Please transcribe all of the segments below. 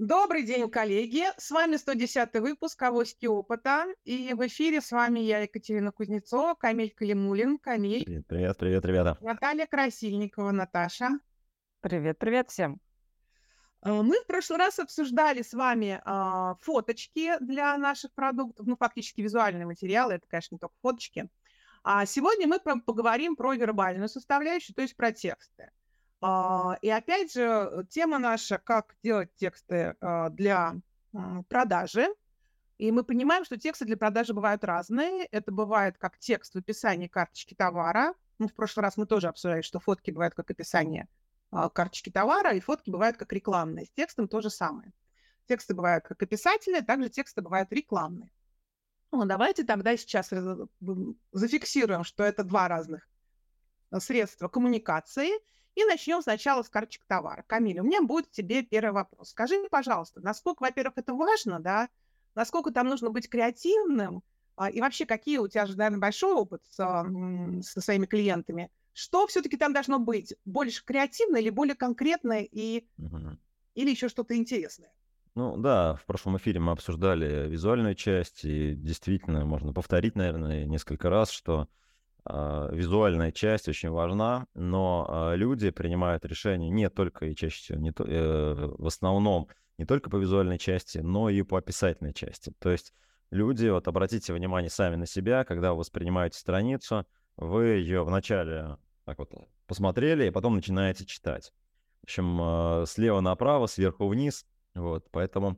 Добрый день, коллеги! С вами 110 выпуск «Авоськи опыта». И в эфире с вами я, Екатерина Кузнецова, Камиль Калимулин. Камиль. Привет, привет, привет, ребята. Наталья Красильникова, Наташа. Привет, привет всем. Э, мы в прошлый раз обсуждали с вами э, фоточки для наших продуктов, ну, фактически визуальные материалы, это, конечно, не только фоточки. А сегодня мы поговорим про вербальную составляющую, то есть про тексты. А, и опять же, тема наша, как делать тексты а, для продажи. И мы понимаем, что тексты для продажи бывают разные. Это бывает как текст в описании карточки товара. Ну, в прошлый раз мы тоже обсуждали, что фотки бывают как описание а, карточки товара, и фотки бывают как рекламные. С текстом то же самое. Тексты бывают как описательные, также тексты бывают рекламные. Ну, давайте тогда сейчас зафиксируем, что это два разных средства коммуникации – и начнем сначала с карточек товара. Камиль, у меня будет к тебе первый вопрос. Скажи мне, пожалуйста, насколько, во-первых, это важно, да, насколько там нужно быть креативным, а, и вообще, какие у тебя же, наверное, большой опыт со, со своими клиентами. Что все-таки там должно быть? Больше креативное или более конкретное и, угу. или еще что-то интересное? Ну да, в прошлом эфире мы обсуждали визуальную часть, и действительно можно повторить, наверное, несколько раз, что а, визуальная часть очень важна, но а, люди принимают решения не только и чаще всего, не то, э, в основном не только по визуальной части, но и по описательной части. То есть люди, вот обратите внимание сами на себя, когда вы воспринимаете страницу, вы ее вначале так вот посмотрели, и потом начинаете читать. В общем, а, слева направо, сверху вниз. Вот, поэтому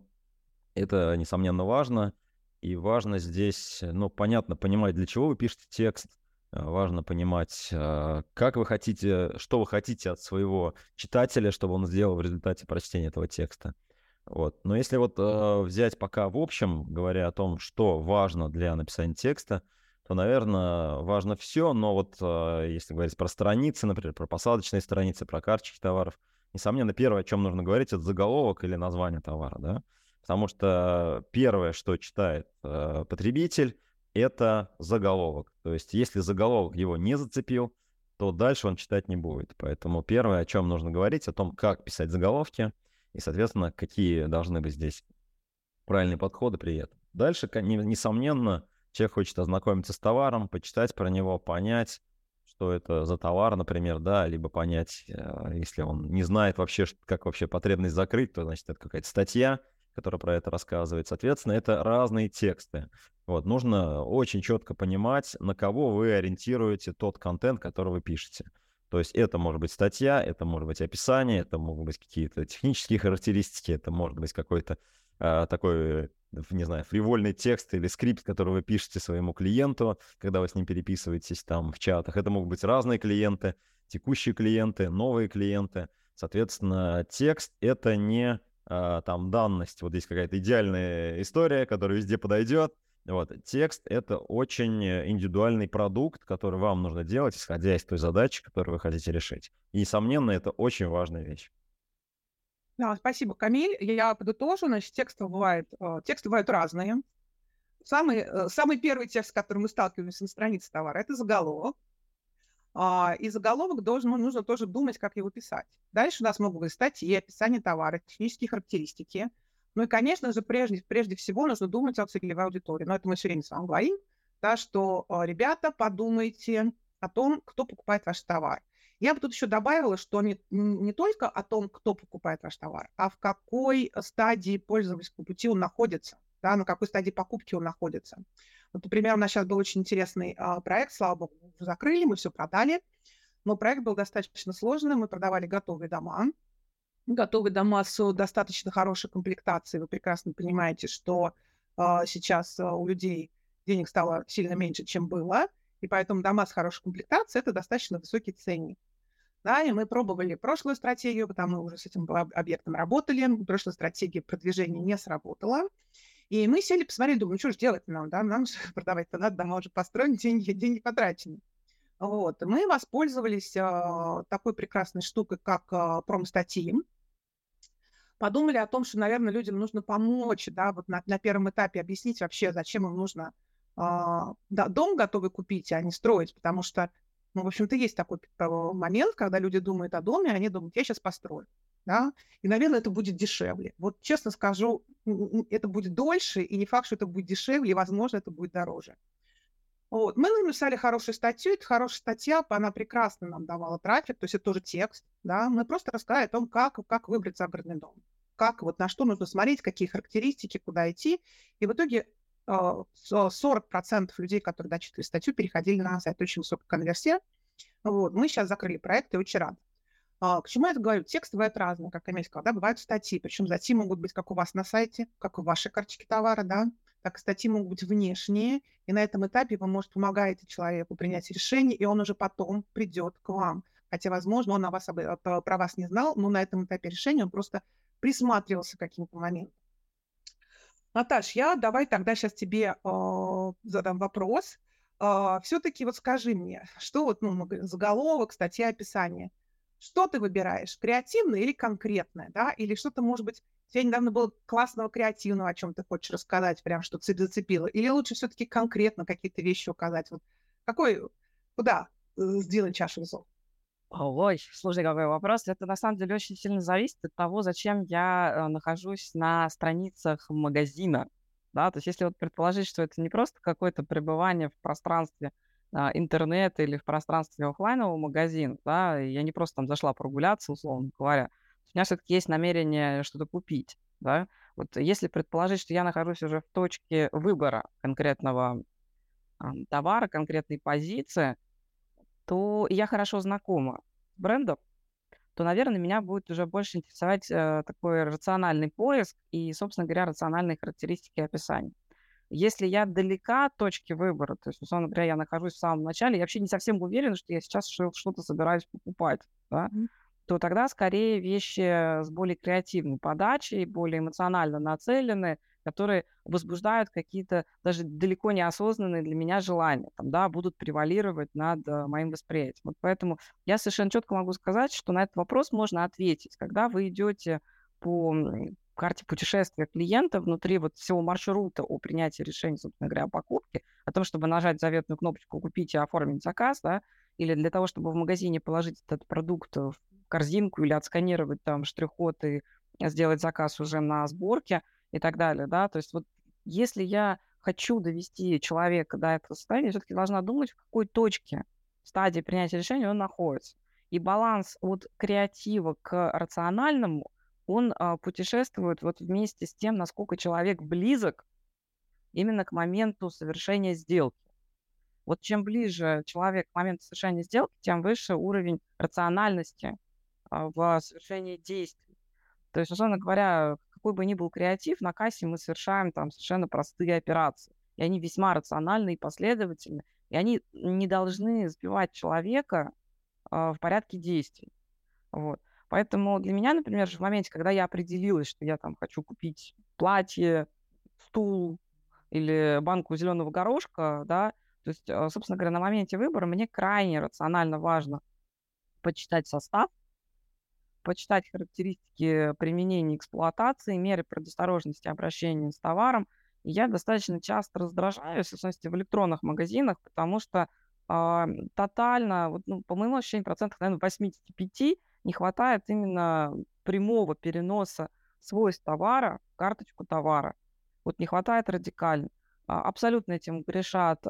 это, несомненно, важно. И важно здесь, ну, понятно, понимать, для чего вы пишете текст, Э, важно понимать, э, как вы хотите, что вы хотите от своего читателя, чтобы он сделал в результате прочтения этого текста. Вот. Но если вот э, взять пока в общем, говоря о том, что важно для написания текста, то, наверное, важно все, но вот если говорить про страницы, например, про посадочные страницы, про карточки товаров, несомненно, первое, о чем нужно говорить, это заголовок или название товара, да, потому что первое, что читает потребитель, это заголовок. То есть если заголовок его не зацепил, то дальше он читать не будет. Поэтому первое, о чем нужно говорить, о том, как писать заголовки и, соответственно, какие должны быть здесь правильные подходы при этом. Дальше, несомненно, человек хочет ознакомиться с товаром, почитать про него, понять, что это за товар, например, да, либо понять, э, если он не знает вообще, как вообще потребность закрыть, то, значит, это какая-то статья, которая про это рассказывает. Соответственно, это разные тексты. Вот, нужно очень четко понимать, на кого вы ориентируете тот контент, который вы пишете. То есть это может быть статья, это может быть описание, это могут быть какие-то технические характеристики, это может быть какой-то э, такой, не знаю, фривольный текст или скрипт, который вы пишете своему клиенту, когда вы с ним переписываетесь там в чатах. Это могут быть разные клиенты, текущие клиенты, новые клиенты. Соответственно, текст — это не э, там данность, вот здесь какая-то идеальная история, которая везде подойдет, вот. Текст — это очень э, индивидуальный продукт, который вам нужно делать, исходя из той задачи, которую вы хотите решить. И, несомненно, это очень важная вещь. Да, спасибо, Камиль. Я подытожу. Значит, тексты бывают, э, тексты бывают разные. Самый, э, самый первый текст, с которым мы сталкиваемся на странице товара, это заголовок. А, и заголовок должен, ну, нужно тоже думать, как его писать. Дальше у нас могут быть статьи, описание товара, технические характеристики – ну и, конечно же, прежде, прежде всего нужно думать о целевой аудитории. Но это мы все время с вами говорим, да, что, а, ребята, подумайте о том, кто покупает ваш товар. Я бы тут еще добавила, что не, не только о том, кто покупает ваш товар, а в какой стадии пользовательского пути он находится, да, на какой стадии покупки он находится. Вот, например, у нас сейчас был очень интересный а, проект, слава богу, закрыли, мы все продали, но проект был достаточно сложный, мы продавали готовые дома, готовые дома с достаточно хорошей комплектацией. Вы прекрасно понимаете, что э, сейчас э, у людей денег стало сильно меньше, чем было, и поэтому дома с хорошей комплектацией – это достаточно высокий ценник. Да, и мы пробовали прошлую стратегию, потому мы уже с этим объектом работали, прошлая стратегия продвижения не сработала. И мы сели, посмотрели, думали, что же делать нам, да, нам же продавать-то надо, дома уже построены, деньги, деньги потрачены. Вот. Мы воспользовались э, такой прекрасной штукой, как э, промстатьи подумали о том, что, наверное, людям нужно помочь, да, вот на, на первом этапе объяснить вообще, зачем им нужно э, да, дом готовый купить, а не строить, потому что, ну, в общем-то, есть такой момент, когда люди думают о доме, они думают, я сейчас построю. да, и, наверное, это будет дешевле. Вот честно скажу, это будет дольше, и не факт, что это будет дешевле, и, возможно, это будет дороже. Вот. Мы написали хорошую статью, это хорошая статья, она прекрасно нам давала трафик, то есть это тоже текст, да, мы просто рассказали о том, как, как выбрать загородный дом, как, вот на что нужно смотреть, какие характеристики, куда идти, и в итоге 40% а, людей, которые дочитали статью, переходили на сайт, очень высокая конверсия, вот, мы сейчас закрыли проект и очень рады. А, к чему я это говорю? Тексты бывают разные, как Эмиль сказал, да, бывают статьи, причем статьи могут быть как у вас на сайте, как в вашей карточке товара, да, так статьи могут быть внешние, и на этом этапе вы, может, помогаете человеку принять решение, и он уже потом придет к вам. Хотя, возможно, он о вас, про вас не знал, но на этом этапе решения он просто присматривался к каким-то моментам. Наташ, я давай тогда сейчас тебе э, задам вопрос. Э, все-таки вот скажи мне, что вот, ну, заголовок, статья, описание – что ты выбираешь, креативное или конкретное, да, или что-то, может быть, у тебя недавно было классного креативного, о чем ты хочешь рассказать, прям что цепь зацепило, или лучше все-таки конкретно какие-то вещи указать, вот какой, куда э, сделать чашу весов? Ой, слушай, какой вопрос. Это на самом деле очень сильно зависит от того, зачем я э, нахожусь на страницах магазина. Да, то есть если вот предположить, что это не просто какое-то пребывание в пространстве, а, интернета или в пространстве офлайнового магазина, да, я не просто там зашла прогуляться, условно говоря, у меня все-таки есть намерение что-то купить, да. Вот если предположить, что я нахожусь уже в точке выбора конкретного товара, конкретной позиции, то я хорошо знакома с брендом, то, наверное, меня будет уже больше интересовать э, такой рациональный поиск и, собственно говоря, рациональные характеристики описания. Если я далека от точки выбора, то есть, условно говоря, я нахожусь в самом начале, я вообще не совсем уверена, что я сейчас что-то собираюсь покупать, да, mm-hmm. то тогда скорее вещи с более креативной подачей, более эмоционально нацелены, которые возбуждают какие-то даже далеко неосознанные для меня желания, там, да, будут превалировать над э, моим восприятием. Вот поэтому я совершенно четко могу сказать, что на этот вопрос можно ответить, когда вы идете по карте путешествия клиента внутри вот всего маршрута о принятии решения, собственно говоря, о покупке, о том, чтобы нажать заветную кнопочку «Купить» и оформить заказ, да, или для того, чтобы в магазине положить этот продукт в корзинку или отсканировать там штрих-код и сделать заказ уже на сборке и так далее, да, то есть вот если я хочу довести человека до этого состояния, я все-таки должна думать, в какой точке стадии принятия решения он находится. И баланс от креатива к рациональному – он а, путешествует вот вместе с тем, насколько человек близок именно к моменту совершения сделки. Вот чем ближе человек к моменту совершения сделки, тем выше уровень рациональности а, в совершении действий. То есть, условно говоря, какой бы ни был креатив, на кассе мы совершаем там совершенно простые операции. И они весьма рациональны и последовательны. И они не должны сбивать человека а, в порядке действий. Вот. Поэтому для меня, например, в моменте, когда я определилась, что я там хочу купить платье, стул или банку зеленого горошка, да, то есть, а, собственно говоря, на моменте выбора мне крайне рационально важно почитать состав, почитать характеристики применения эксплуатации, меры предосторожности обращения с товаром. И я достаточно часто раздражаюсь, в частности, в электронных магазинах, потому что э, тотально, вот, ну, по моему ощущению, процентов, наверное, 85 не хватает именно прямого переноса свойств товара в карточку товара. Вот не хватает радикально. А, абсолютно этим грешат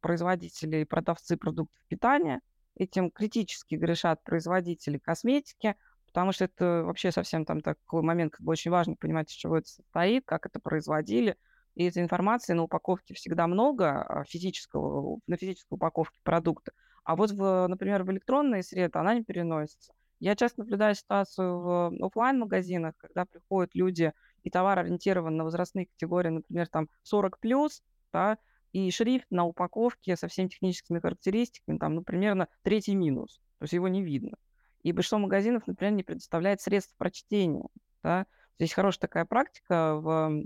производители и продавцы продуктов питания, этим критически грешат производители косметики, потому что это вообще совсем там такой момент, как бы очень важно понимать, из чего это состоит, как это производили. И этой информации на упаковке всегда много, а, физического, на физической упаковке продукта. А вот, в, например, в электронные среды она не переносится. Я часто наблюдаю ситуацию в офлайн магазинах когда приходят люди и товар ориентирован на возрастные категории, например, там 40 плюс, да, и шрифт на упаковке со всеми техническими характеристиками, там, ну, примерно третий минус, то есть его не видно. И большинство магазинов, например, не предоставляет средств прочтения. Да. Здесь хорошая такая практика в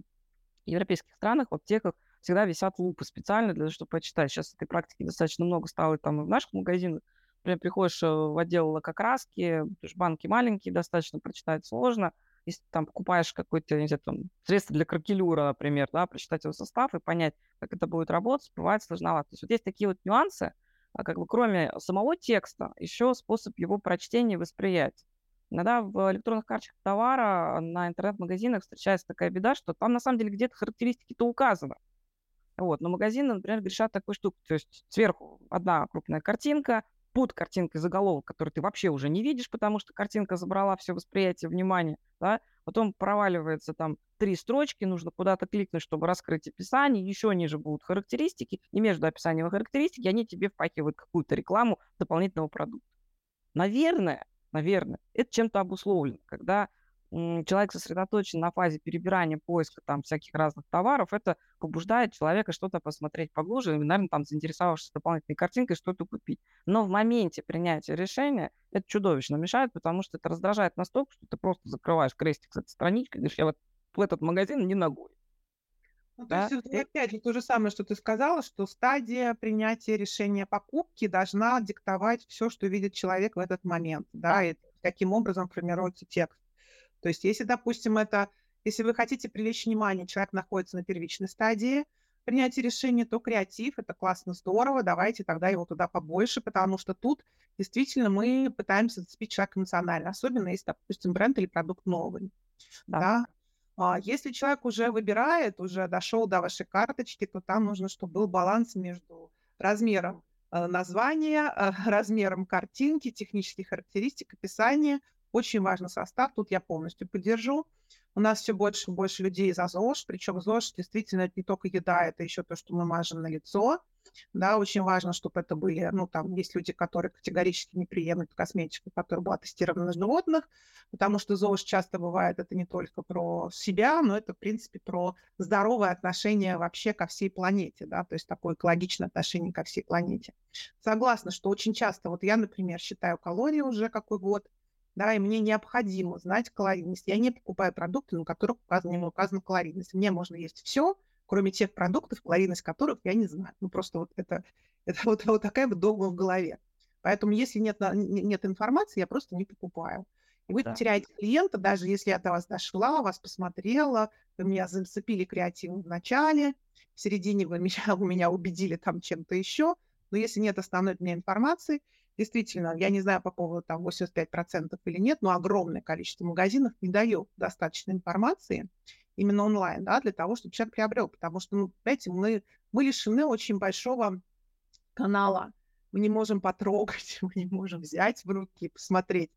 европейских странах, в аптеках всегда висят лупы специально для того, чтобы почитать. Сейчас этой практики достаточно много стало там и в наших магазинах, Например, приходишь э, в отдел лакокраски, банки маленькие, достаточно прочитать сложно. Если там покупаешь какое-то, не знаю, там, средство для кракелюра, например, да, прочитать его состав и понять, как это будет работать, бывает сложновато. То есть вот есть такие вот нюансы, а как бы кроме самого текста, еще способ его прочтения и восприятия. Иногда в электронных карточках товара на интернет-магазинах встречается такая беда, что там на самом деле где-то характеристики-то указаны. Вот. Но магазины, например, грешат такой штукой. То есть сверху одна крупная картинка, под картинкой заголовок, который ты вообще уже не видишь, потому что картинка забрала все восприятие, внимание, да, потом проваливается там три строчки, нужно куда-то кликнуть, чтобы раскрыть описание, еще ниже будут характеристики, и между описанием и характеристики они тебе впахивают какую-то рекламу дополнительного продукта. Наверное, наверное, это чем-то обусловлено, когда человек сосредоточен на фазе перебирания, поиска там всяких разных товаров, это побуждает человека что-то посмотреть поглубже, и, наверное, там заинтересовавшись дополнительной картинкой, что-то купить. Но в моменте принятия решения это чудовищно мешает, потому что это раздражает настолько, что ты просто закрываешь крестик с этой страничкой говоришь, я вот в этот магазин не ногой. Ну, то есть, и... опять же, то же самое, что ты сказала, что стадия принятия решения покупки должна диктовать все, что видит человек в этот момент, да, и таким образом формируется текст. То есть если, допустим, это, если вы хотите привлечь внимание, человек находится на первичной стадии принятия решения, то креатив – это классно, здорово, давайте тогда его туда побольше, потому что тут действительно мы пытаемся зацепить человека эмоционально, особенно если, допустим, бренд или продукт новый. Да. да? А если человек уже выбирает, уже дошел до вашей карточки, то там нужно, чтобы был баланс между размером э, названия, э, размером картинки, технических характеристик, описания – очень важный состав, тут я полностью поддержу. У нас все больше и больше людей за ЗОЖ, причем ЗОЖ действительно это не только еда, это еще то, что мы мажем на лицо. Да, очень важно, чтобы это были, ну, там есть люди, которые категорически не приемлют косметику, которая была тестирована на животных, потому что ЗОЖ часто бывает, это не только про себя, но это, в принципе, про здоровое отношение вообще ко всей планете, да, то есть такое экологичное отношение ко всей планете. Согласна, что очень часто, вот я, например, считаю калории уже какой год, да, и мне необходимо знать калорийность. Я не покупаю продукты, на которых указана, не указана калорийность. Мне можно есть все, кроме тех продуктов, калорийность которых я не знаю. Ну, просто вот это, это вот, вот такая вот догма в голове. Поэтому если нет, нет информации, я просто не покупаю. И вы да. теряете клиента, даже если я до вас дошла, вас посмотрела, вы меня зацепили креативом в начале, в середине вы меня, вы меня убедили там чем-то еще, но если нет основной для меня информации, Действительно, я не знаю по поводу там 85% или нет, но огромное количество магазинов не дает достаточно информации именно онлайн, да, для того, чтобы человек приобрел, потому что, ну, знаете, мы, мы лишены очень большого канала, мы не можем потрогать, мы не можем взять в руки, посмотреть.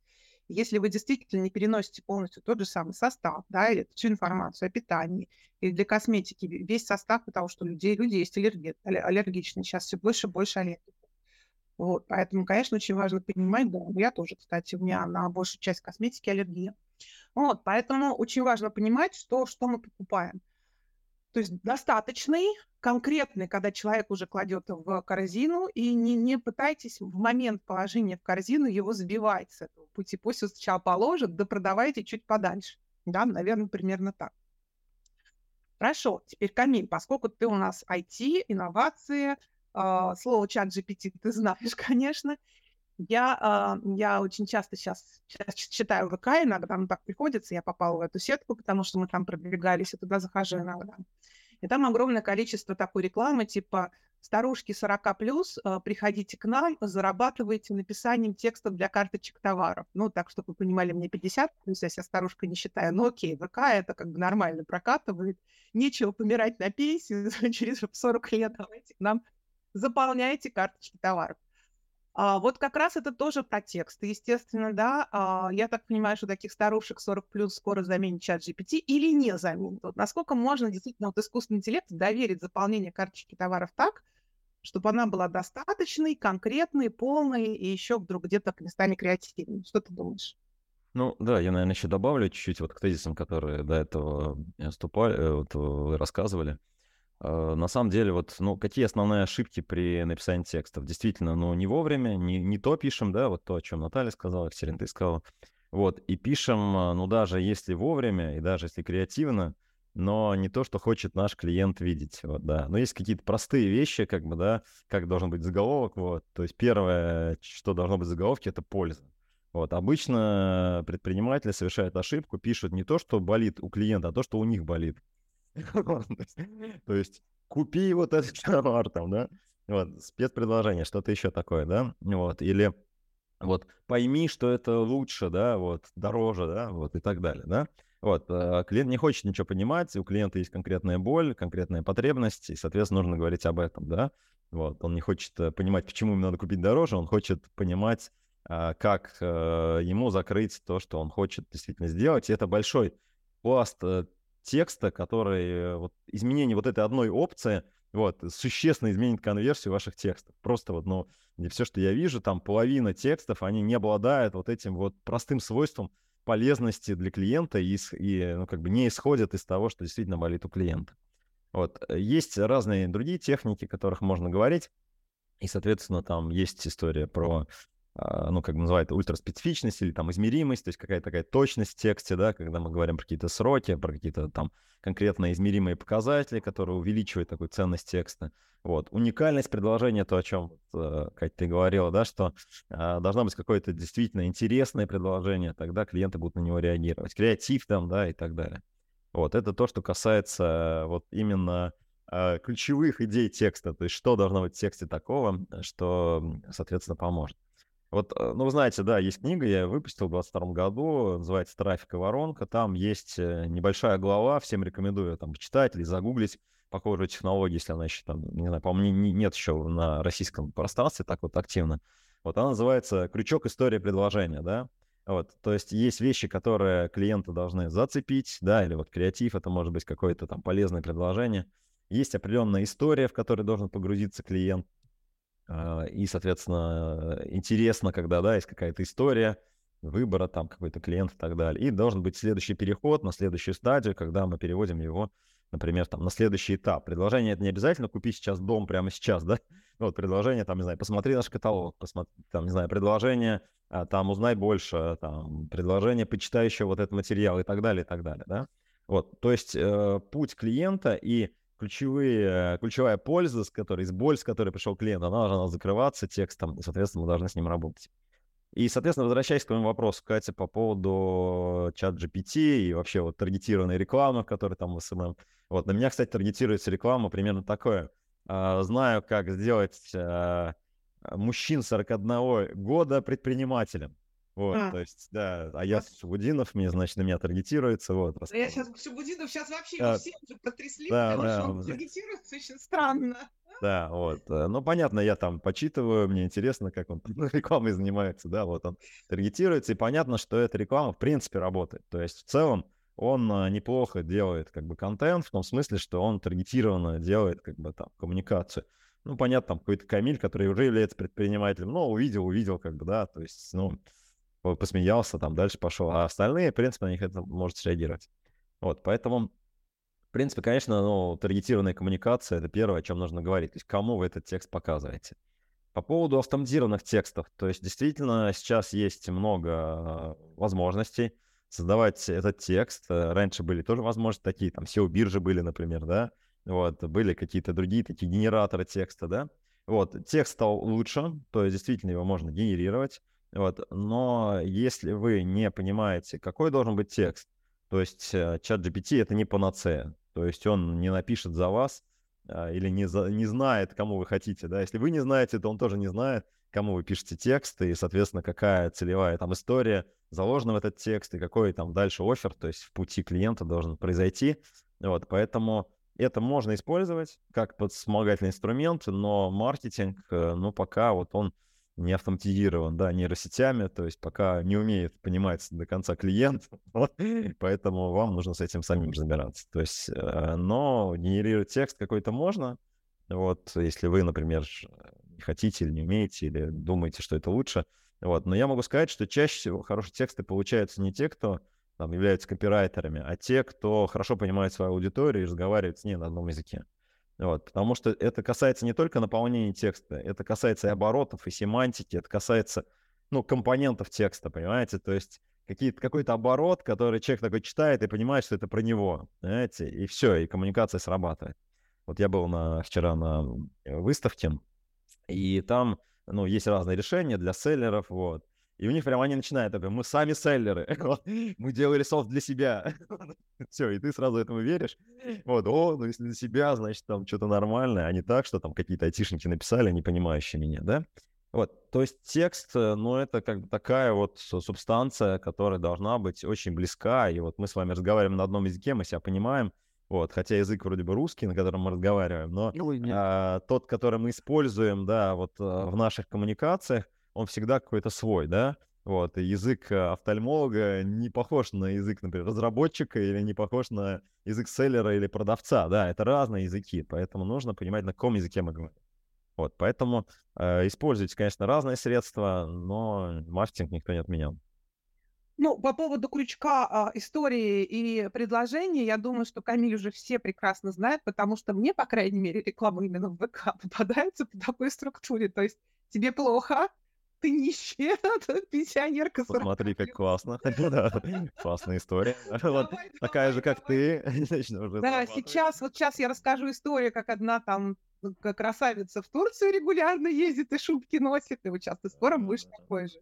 Если вы действительно не переносите полностью тот же самый состав, да, или всю информацию о питании, или для косметики весь состав, потому что людей, люди есть аллерги, аллергичные, сейчас все больше и больше аллергиков. Вот, поэтому, конечно, очень важно понимать, да, я тоже, кстати, у меня на большую часть косметики аллергия. Вот, поэтому очень важно понимать, что, что мы покупаем. То есть достаточный, конкретный, когда человек уже кладет в корзину, и не, не пытайтесь в момент положения в корзину его сбивать с этого пути. Пусть он сначала положит, да продавайте чуть подальше. Да, наверное, примерно так. Хорошо, теперь, Камиль, поскольку ты у нас IT, инновации, а, слово чат GPT ты знаешь, конечно. Я, а, я очень часто сейчас, сейчас читаю ВК, иногда нам так приходится, я попала в эту сетку, потому что мы там продвигались, и туда захожу иногда. И там огромное количество такой рекламы, типа старушки 40 плюс, а, приходите к нам, зарабатывайте написанием текстов для карточек товаров. Ну, так, чтобы вы понимали, мне 50, то есть я себя старушкой не считаю, но окей, ВК это как бы нормально прокатывает, нечего помирать на пенсии через 40 лет, давайте к нам заполняете карточки товаров. А, вот как раз это тоже про текст. Естественно, да, а, я так понимаю, что таких старушек 40 плюс скоро заменит чат GPT или не заменит. Вот насколько можно действительно вот искусственный интеллект доверить заполнение карточки товаров так, чтобы она была достаточной, конкретной, полной и еще вдруг где-то местами креативной. Что ты думаешь? Ну да, я, наверное, еще добавлю чуть-чуть вот к тезисам, которые до этого вступали, э, вот вы рассказывали. Э, на самом деле, вот, ну, какие основные ошибки при написании текстов? Действительно, ну, не вовремя, не, не то пишем, да, вот то, о чем Наталья сказала, Екатерина, ты сказала. Вот, и пишем, э, ну, даже если вовремя, и даже если креативно, но не то, что хочет наш клиент видеть, вот, да. Но есть какие-то простые вещи, как бы, да, как должен быть заголовок, вот. То есть первое, что должно быть в заголовке, это польза. Вот, обычно предприниматели совершают ошибку, пишут не то, что болит у клиента, а то, что у них болит. То есть купи вот этот товар там, да? Вот, спецпредложение, что-то еще такое, да? Вот, или вот, пойми, что это лучше, да, вот, дороже, да, вот, и так далее, да. Вот, э, клиент не хочет ничего понимать, у клиента есть конкретная боль, конкретная потребность, и, соответственно, нужно говорить об этом, да. Вот, он не хочет э, понимать, почему ему надо купить дороже, он хочет понимать, а, как э, ему закрыть то, что он хочет действительно сделать. И это большой пласт текста, который, вот, изменение вот этой одной опции – вот, существенно изменит конверсию ваших текстов. Просто вот, ну, все, что я вижу, там половина текстов, они не обладают вот этим вот простым свойством полезности для клиента и, и ну, как бы не исходят из того, что действительно болит у клиента. Вот. Есть разные другие техники, о которых можно говорить. И, соответственно, там есть история про ну, как называют, ультраспецифичность или там измеримость, то есть какая-то такая точность в тексте, да, когда мы говорим про какие-то сроки, про какие-то там конкретно измеримые показатели, которые увеличивают такую ценность текста. Вот. Уникальность предложения, то, о чем, э, Катя, ты говорила, да, что э, должно быть какое-то действительно интересное предложение, тогда клиенты будут на него реагировать. Креатив там, да, и так далее. Вот, это то, что касается вот именно э, ключевых идей текста, то есть что должно быть в тексте такого, что, соответственно, поможет. Вот, э, ну, вы знаете, да, есть книга, я выпустил в 22 году, называется «Трафик и воронка». Там есть э, небольшая глава, всем рекомендую там почитать или загуглить похожую технологию, если она еще там, не знаю, по-моему, нет еще на российском пространстве так вот активно. Вот она называется «Крючок истории предложения», да. Вот, то есть есть вещи, которые клиенты должны зацепить, да, или вот креатив, это может быть какое-то там полезное предложение. Есть определенная история, в которой должен погрузиться клиент, и, соответственно, интересно, когда, да, есть какая-то история выбора, там, какой-то клиент и так далее. И должен быть следующий переход на следующую стадию, когда мы переводим его, например, там, на следующий этап. Предложение — это не обязательно купить сейчас дом прямо сейчас, да? Вот предложение, там, не знаю, посмотри наш каталог, посмотри, там, не знаю, предложение, а, там, узнай больше, там, предложение, почитай еще вот этот материал и так далее, и так далее, да? Вот, то есть э, путь клиента и ключевые, ключевая польза, с которой, с боль, с которой пришел клиент, она должна закрываться текстом, и, соответственно, мы должны с ним работать. И, соответственно, возвращаясь к твоему вопросу, Катя, по поводу ChatGPT и вообще вот таргетированной рекламы, которая там в SMM. Вот, на меня, кстати, таргетируется реклама примерно такое. А, знаю, как сделать а, мужчин 41 года предпринимателем. Вот, а. то есть, да, а я Субудинов, мне, значит, на меня таргетируется, вот. Да я сейчас, Субудинов сейчас вообще да. все уже потрясли, да, потому да, что он таргетируется очень странно. Да, вот. Э, ну, понятно, я там почитываю, мне интересно, как он рекламой занимается, да, вот он таргетируется, и понятно, что эта реклама, в принципе, работает. То есть, в целом, он э, неплохо делает, как бы, контент, в том смысле, что он таргетированно делает, как бы, там, коммуникацию. Ну, понятно, там, какой-то Камиль, который уже является предпринимателем, но увидел, увидел, как бы, да, то есть, ну, посмеялся, там дальше пошел. А остальные, в принципе, на них это может среагировать. Вот, поэтому, в принципе, конечно, ну, таргетированная коммуникация — это первое, о чем нужно говорить. То есть кому вы этот текст показываете. По поводу автоматизированных текстов. То есть действительно сейчас есть много возможностей создавать этот текст. Раньше были тоже возможности такие, там SEO-биржи были, например, да, вот, были какие-то другие такие генераторы текста, да. Вот, текст стал лучше, то есть действительно его можно генерировать. Вот. Но если вы не понимаете, какой должен быть текст, то есть э, чат GPT это не панацея, то есть он не напишет за вас а, или не, за, не знает, кому вы хотите, да, если вы не знаете, то он тоже не знает, кому вы пишете текст, и, соответственно, какая целевая там история заложена в этот текст, и какой там дальше офер, то есть в пути клиента должен произойти, вот, поэтому это можно использовать как вспомогательный инструмент, но маркетинг, э, ну, пока вот он не автоматизирован, да, нейросетями, то есть пока не умеет понимать до конца клиент, вот, поэтому вам нужно с этим самим разбираться. То есть, э, но генерировать текст какой-то можно, вот, если вы, например, не хотите или не умеете, или думаете, что это лучше, вот, но я могу сказать, что чаще всего хорошие тексты получаются не те, кто там являются копирайтерами, а те, кто хорошо понимает свою аудиторию и разговаривает с ней на одном языке. Вот, потому что это касается не только наполнения текста, это касается и оборотов, и семантики, это касается, ну, компонентов текста, понимаете? То есть какой-то оборот, который человек такой читает и понимает, что это про него, понимаете? И все, и коммуникация срабатывает. Вот я был на, вчера на выставке, и там, ну, есть разные решения для селлеров, вот. И у них прям они начинают, такой, мы сами селлеры, мы делали софт для себя. Все, и ты сразу этому веришь. Вот, о, ну если для себя, значит, там что-то нормальное, а не так, что там какие-то айтишники написали, не понимающие меня, да? Вот, то есть текст, э, ну, это как бы такая вот субстанция, которая должна быть очень близка, и вот мы с вами разговариваем на одном языке, мы себя понимаем, вот, хотя язык вроде бы русский, на котором мы разговариваем, но а, тот, который мы используем, да, вот а, в наших коммуникациях, он всегда какой-то свой, да, вот, и язык э, офтальмолога не похож на язык, например, разработчика или не похож на язык селлера или продавца, да, это разные языки, поэтому нужно понимать, на каком языке мы говорим. Вот, поэтому э, используйте, конечно, разные средства, но маркетинг никто не отменял. Ну, по поводу крючка а, истории и предложения, я думаю, что Камиль уже все прекрасно знают, потому что мне, по крайней мере, реклама именно в ВК попадается по такой структуре. То есть тебе плохо, ты нищая, пенсионерка. Посмотри, как классно. Классная история. Такая же, как ты. Да, сейчас, вот сейчас я расскажу историю, как одна там ну, красавица в Турцию регулярно ездит и шубки носит, и вот сейчас ты скоро будешь такой же.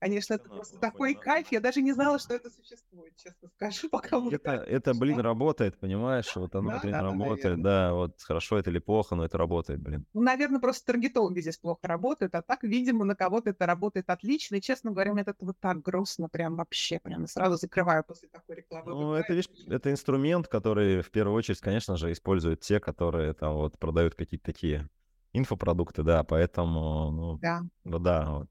Конечно, это просто такой кайф. Я даже не знала, что это существует, честно скажу, пока это, это, блин, работает, понимаешь? Вот оно, да, блин, да, работает, наверное. да. Вот хорошо это или плохо, но это работает, блин. Ну, наверное, просто таргетологи здесь плохо работают, а так, видимо, на кого-то это работает отлично. И, честно говоря, мне это вот так грустно, прям вообще, прям сразу закрываю после такой рекламы. Ну, это, видишь, это инструмент, который в первую очередь, конечно же, используют те, которые там вот продают какие-то такие инфопродукты, да, поэтому, ну, да, да, вот.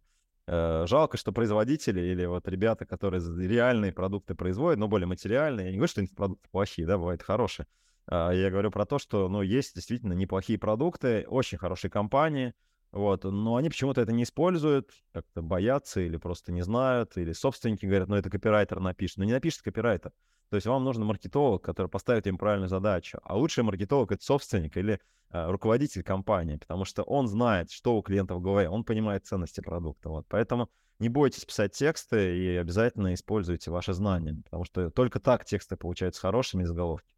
Э, жалко, что производители или вот ребята, которые реальные продукты производят, но более материальные, я не говорю, что продукты плохие, да, бывают хорошие. А, я говорю про то, что, ну, есть действительно неплохие продукты, очень хорошие компании, вот, но они почему-то это не используют, как-то боятся или просто не знают, или собственники говорят, ну, это копирайтер напишет. Но не напишет копирайтер. То есть вам нужен маркетолог, который поставит им правильную задачу. А лучший маркетолог — это собственник или э, руководитель компании, потому что он знает, что у клиента в голове, он понимает ценности продукта. Вот. Поэтому не бойтесь писать тексты и обязательно используйте ваши знания, потому что только так тексты получаются хорошими из заголовки.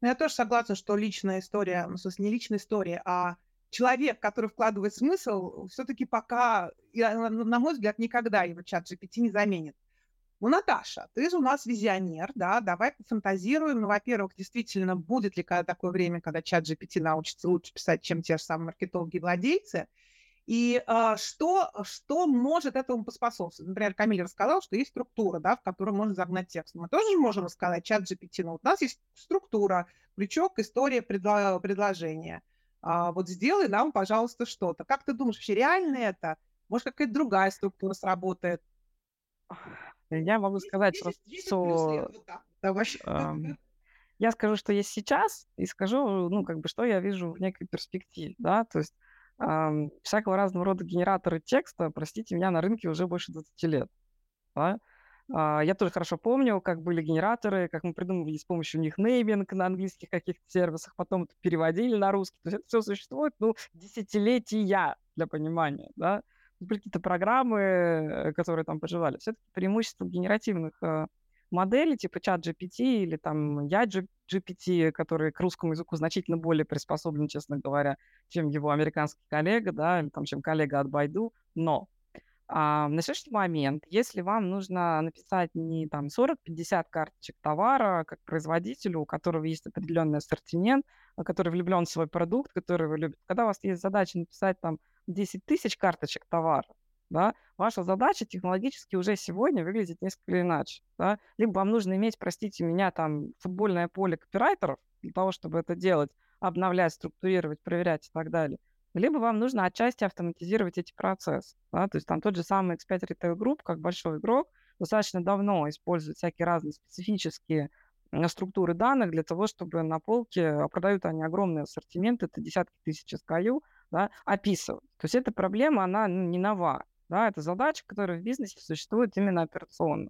Ну, я тоже согласна, что личная история, ну, смысле, не личная история, а человек, который вкладывает смысл, все-таки пока, на мой взгляд, никогда его чат GPT не заменит. Ну, Наташа, ты же у нас визионер, да, давай пофантазируем. Ну, во-первых, действительно, будет ли когда такое время, когда чат GPT научится лучше писать, чем те же самые маркетологи и владельцы? И э, что, что может этому поспособствовать? Например, Камиль рассказал, что есть структура, да, в которую можно загнать текст. Мы тоже можем рассказать чат GPT, но вот у нас есть структура, крючок, история, предло- предложения. А, вот сделай нам, пожалуйста, что-то. Как ты думаешь, вообще реально это? Может, какая-то другая структура сработает? Я могу сказать просто, что... Я скажу, что есть сейчас, и скажу, ну, как бы, что я вижу в некой перспективе, да, то есть эм, всякого разного рода генераторы текста, простите меня, на рынке уже больше 20 лет, да? А, я тоже хорошо помню, как были генераторы, как мы придумывали с помощью них нейминг на английских каких-то сервисах, потом это переводили на русский. То есть это все существует, ну, десятилетия для понимания, да какие-то программы, э, которые там поживали. Все-таки преимущество генеративных э, моделей, типа чат GPT или там я GPT, который к русскому языку значительно более приспособлен, честно говоря, чем его американский коллега, да, или там, чем коллега от Baidu. Но а, на сегодняшний момент, если вам нужно написать не там 40-50 карточек товара, как производителю, у которого есть определенный ассортимент, который влюблен в свой продукт, который вы любите, когда у вас есть задача написать там 10 тысяч карточек товара, да, ваша задача технологически уже сегодня выглядит несколько иначе. Да? Либо вам нужно иметь, простите меня, там футбольное поле копирайтеров для того, чтобы это делать, обновлять, структурировать, проверять и так далее. Либо вам нужно отчасти автоматизировать эти процессы. Да? То есть там тот же самый X5 Retail Group, как большой игрок, достаточно давно использует всякие разные специфические э, структуры данных для того, чтобы на полке а продают они огромный ассортимент, это десятки тысяч SKU, да, описывать. То есть эта проблема, она ну, не нова. Да, это задача, которая в бизнесе существует именно операционно.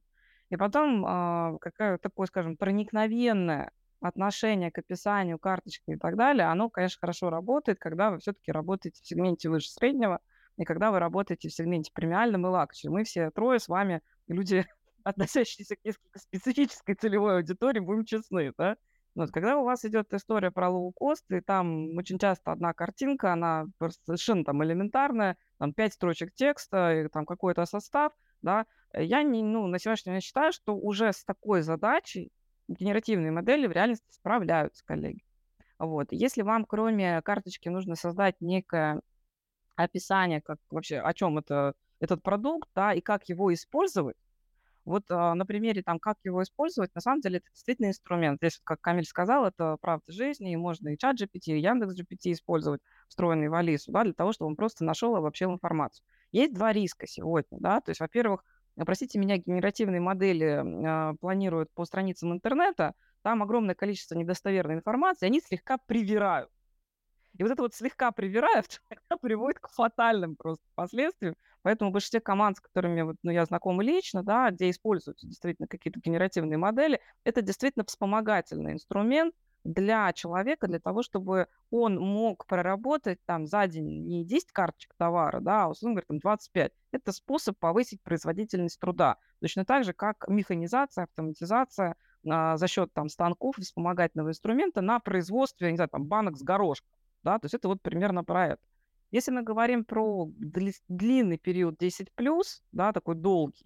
И потом э, какое такое, скажем, проникновенное отношение к описанию карточки и так далее, оно, конечно, хорошо работает, когда вы все-таки работаете в сегменте выше среднего, и когда вы работаете в сегменте премиальном и luxury. Мы все трое с вами, люди, относящиеся к несколько специфической целевой аудитории, будем честны, да? Вот, когда у вас идет история про лоу-кост, и там очень часто одна картинка, она совершенно там элементарная, там пять строчек текста, и там какой-то состав, да, я не, ну, на сегодняшний день считаю, что уже с такой задачей генеративные модели в реальности справляются, коллеги. Вот. Если вам, кроме карточки, нужно создать некое описание, как вообще, о чем это, этот продукт, да, и как его использовать, вот а, на примере там, как его использовать, на самом деле это действительно инструмент. Здесь, как Камиль сказал, это правда жизни, и можно и чат GPT, и Яндекс GPT использовать, встроенный в Алису, да, для того, чтобы он просто нашел и обобщил информацию. Есть два риска сегодня, да, то есть, во-первых, простите меня, генеративные модели э, планируют по страницам интернета, там огромное количество недостоверной информации, они слегка привирают. И вот это вот слегка привирает, приводит к фатальным просто последствиям. Поэтому в большинстве команд, с которыми вот, ну, я знакома лично, да, где используются действительно какие-то генеративные модели, это действительно вспомогательный инструмент для человека, для того, чтобы он мог проработать там за день не 10 карточек товара, да, а, условно говоря, там 25. Это способ повысить производительность труда. Точно так же, как механизация, автоматизация а, за счет там станков вспомогательного инструмента на производстве, не знаю, там банок с горошком да, то есть это вот примерно про это. Если мы говорим про длинный период 10+, да, такой долгий,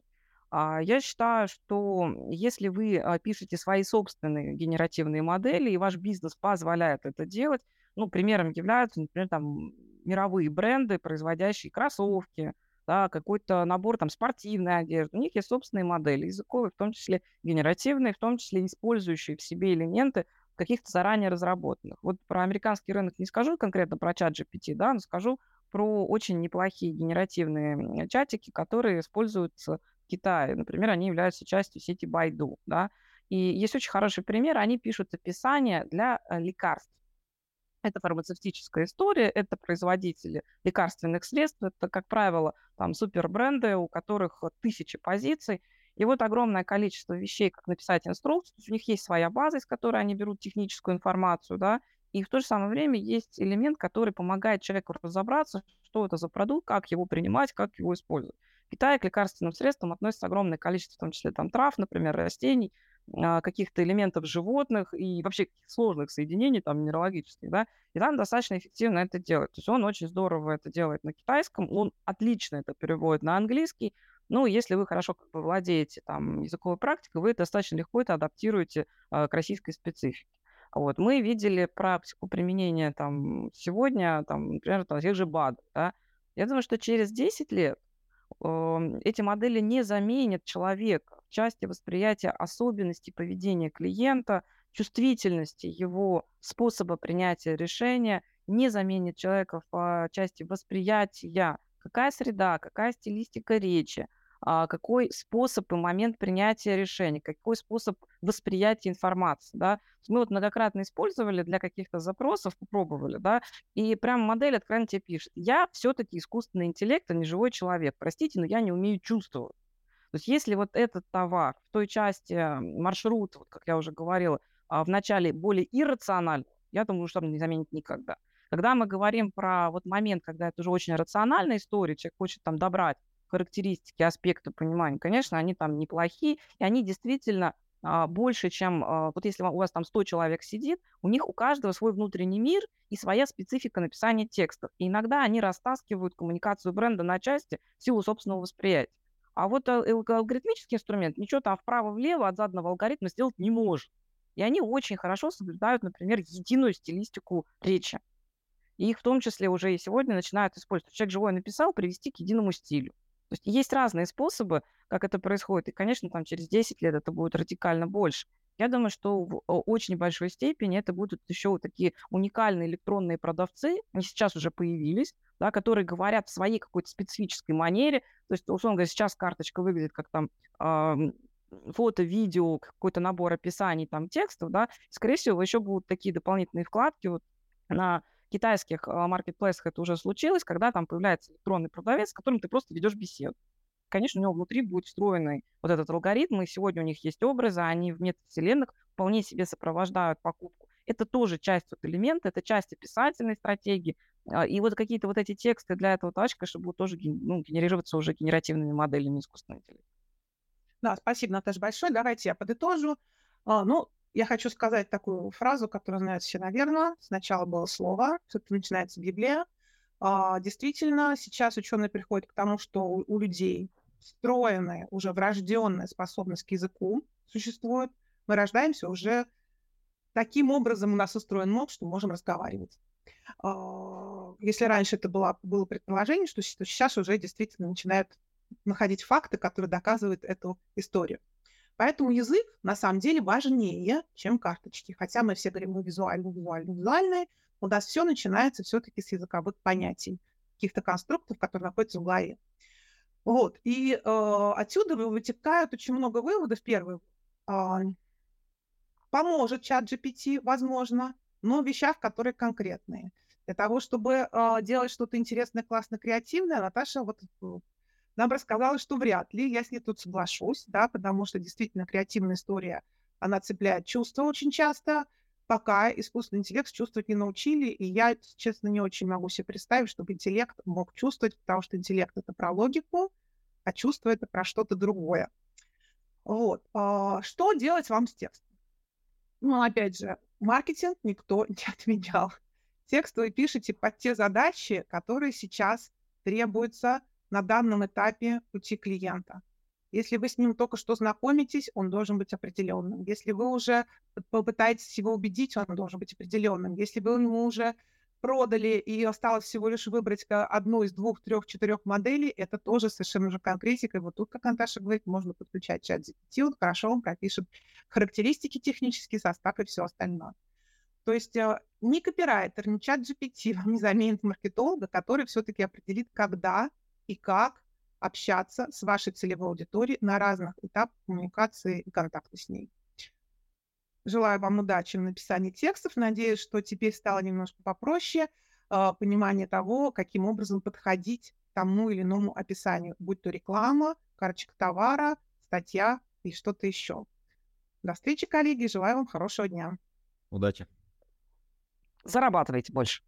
я считаю, что если вы а, пишете свои собственные генеративные модели, и ваш бизнес позволяет это делать, ну, примером являются, например, там, мировые бренды, производящие кроссовки, да, какой-то набор там спортивной одежды. У них есть собственные модели языковые, в том числе генеративные, в том числе использующие в себе элементы каких-то заранее разработанных. Вот про американский рынок не скажу конкретно про чат GPT, да, но скажу про очень неплохие генеративные чатики, которые используются Китае. Например, они являются частью сети Baidu, да. И есть очень хороший пример, они пишут описание для э, лекарств. Это фармацевтическая история, это производители лекарственных средств, это, как правило, там супербренды, у которых тысячи позиций, и вот огромное количество вещей, как написать инструкцию, у них есть своя база, из которой они берут техническую информацию, да, и в то же самое время есть элемент, который помогает человеку разобраться, что это за продукт, как его принимать, как его использовать. Китае к лекарственным средствам относится огромное количество, в том числе там трав, например, растений, а, каких-то элементов животных и вообще сложных соединений, там, минералогических, да, и там достаточно эффективно это делать. То есть он очень здорово это делает на китайском, он отлично это переводит на английский, ну, если вы хорошо как бы владеете там языковой практикой, вы достаточно легко это адаптируете э, к российской специфике. Вот. Мы видели практику применения там сегодня, там, например, там, тех же БАД. Да? Я думаю, что через 10 лет эти модели не заменят человека в части восприятия особенностей поведения клиента, чувствительности его способа принятия решения, не заменит человека в части восприятия, какая среда, какая стилистика речи, а, какой способ и момент принятия решений, какой способ восприятия информации, да. Мы вот многократно использовали для каких-то запросов, попробовали, да, и прям модель откровенно тебе пишет, я все-таки искусственный интеллект, а не живой человек, простите, но я не умею чувствовать. То есть если вот этот товар в той части маршрута, вот как я уже говорила, а, в начале более иррациональный, я думаю, что он не заменит никогда. Когда мы говорим про вот момент, когда это уже очень рациональная история, человек хочет там добрать характеристики, аспекты понимания, конечно, они там неплохие, и они действительно а, больше, чем... А, вот если у вас там 100 человек сидит, у них у каждого свой внутренний мир и своя специфика написания текстов. И иногда они растаскивают коммуникацию бренда на части в силу собственного восприятия. А вот а, алгоритмический инструмент ничего там вправо-влево от заданного алгоритма сделать не может. И они очень хорошо соблюдают, например, единую стилистику речи. И их в том числе уже и сегодня начинают использовать. Человек живой написал, привести к единому стилю. То есть есть разные способы, как это происходит. И, конечно, там через 10 лет это будет радикально больше. Я думаю, что в очень большой степени это будут еще вот такие уникальные электронные продавцы, они сейчас уже появились, да, которые говорят в своей какой-то специфической манере. То есть, условно говоря, сейчас карточка выглядит как там э, фото, видео, какой-то набор описаний, там, текстов, да, скорее всего, еще будут такие дополнительные вкладки вот на китайских а, маркетплейсах это уже случилось, когда там появляется электронный продавец, с которым ты просто ведешь беседу. Конечно, у него внутри будет встроенный вот этот алгоритм, и сегодня у них есть образы, они в метавселенных вполне себе сопровождают покупку. Это тоже часть вот элемента, это часть описательной стратегии. А, и вот какие-то вот эти тексты для этого тачка, чтобы будут тоже ну, генерироваться уже генеративными моделями искусственного интеллекта. Да, спасибо, Наташа, большое. Давайте я подытожу. А, ну, я хочу сказать такую фразу, которую знают все, наверное. Сначала было слово, все-таки начинается Библия. А, действительно, сейчас ученые приходят к тому, что у, у людей встроенная, уже врожденная способность к языку существует. Мы рождаемся уже таким образом у нас устроен мозг, что можем разговаривать. А, если раньше это было, было предположение, что, что сейчас уже действительно начинают находить факты, которые доказывают эту историю. Поэтому язык на самом деле важнее, чем карточки. Хотя мы все говорим, мы визуальные, визуальные, визуальные, у нас все начинается все-таки с языковых понятий, каких-то конструктов, которые находятся в голове. Вот. И э, отсюда вытекают очень много выводов. Первый. Э, поможет чат GPT, возможно, но в вещах, которые конкретные. Для того, чтобы э, делать что-то интересное, классно, креативное, Наташа вот нам рассказала, что вряд ли. Я с ней тут соглашусь, да, потому что действительно креативная история, она цепляет чувства очень часто, пока искусственный интеллект чувствовать не научили, и я, честно, не очень могу себе представить, чтобы интеллект мог чувствовать, потому что интеллект — это про логику, а чувство — это про что-то другое. Вот. А, что делать вам с текстом? Ну, опять же, маркетинг никто не отменял. Текст вы пишете под те задачи, которые сейчас требуются на данном этапе пути клиента. Если вы с ним только что знакомитесь, он должен быть определенным. Если вы уже попытаетесь его убедить, он должен быть определенным. Если вы ему уже продали и осталось всего лишь выбрать одну из двух, трех, четырех моделей, это тоже совершенно уже конкретика. И вот тут, как Наташа говорит, можно подключать чат GPT, он хорошо он пропишет характеристики технический состав и все остальное. То есть э, ни копирайтер, ни чат GPT вам не заменит маркетолога, который все-таки определит, когда и как общаться с вашей целевой аудиторией на разных этапах коммуникации и контакта с ней. Желаю вам удачи в написании текстов. Надеюсь, что теперь стало немножко попроще э, понимание того, каким образом подходить к тому или иному описанию, будь то реклама, карточка товара, статья и что-то еще. До встречи, коллеги. Желаю вам хорошего дня. Удачи. Зарабатывайте больше.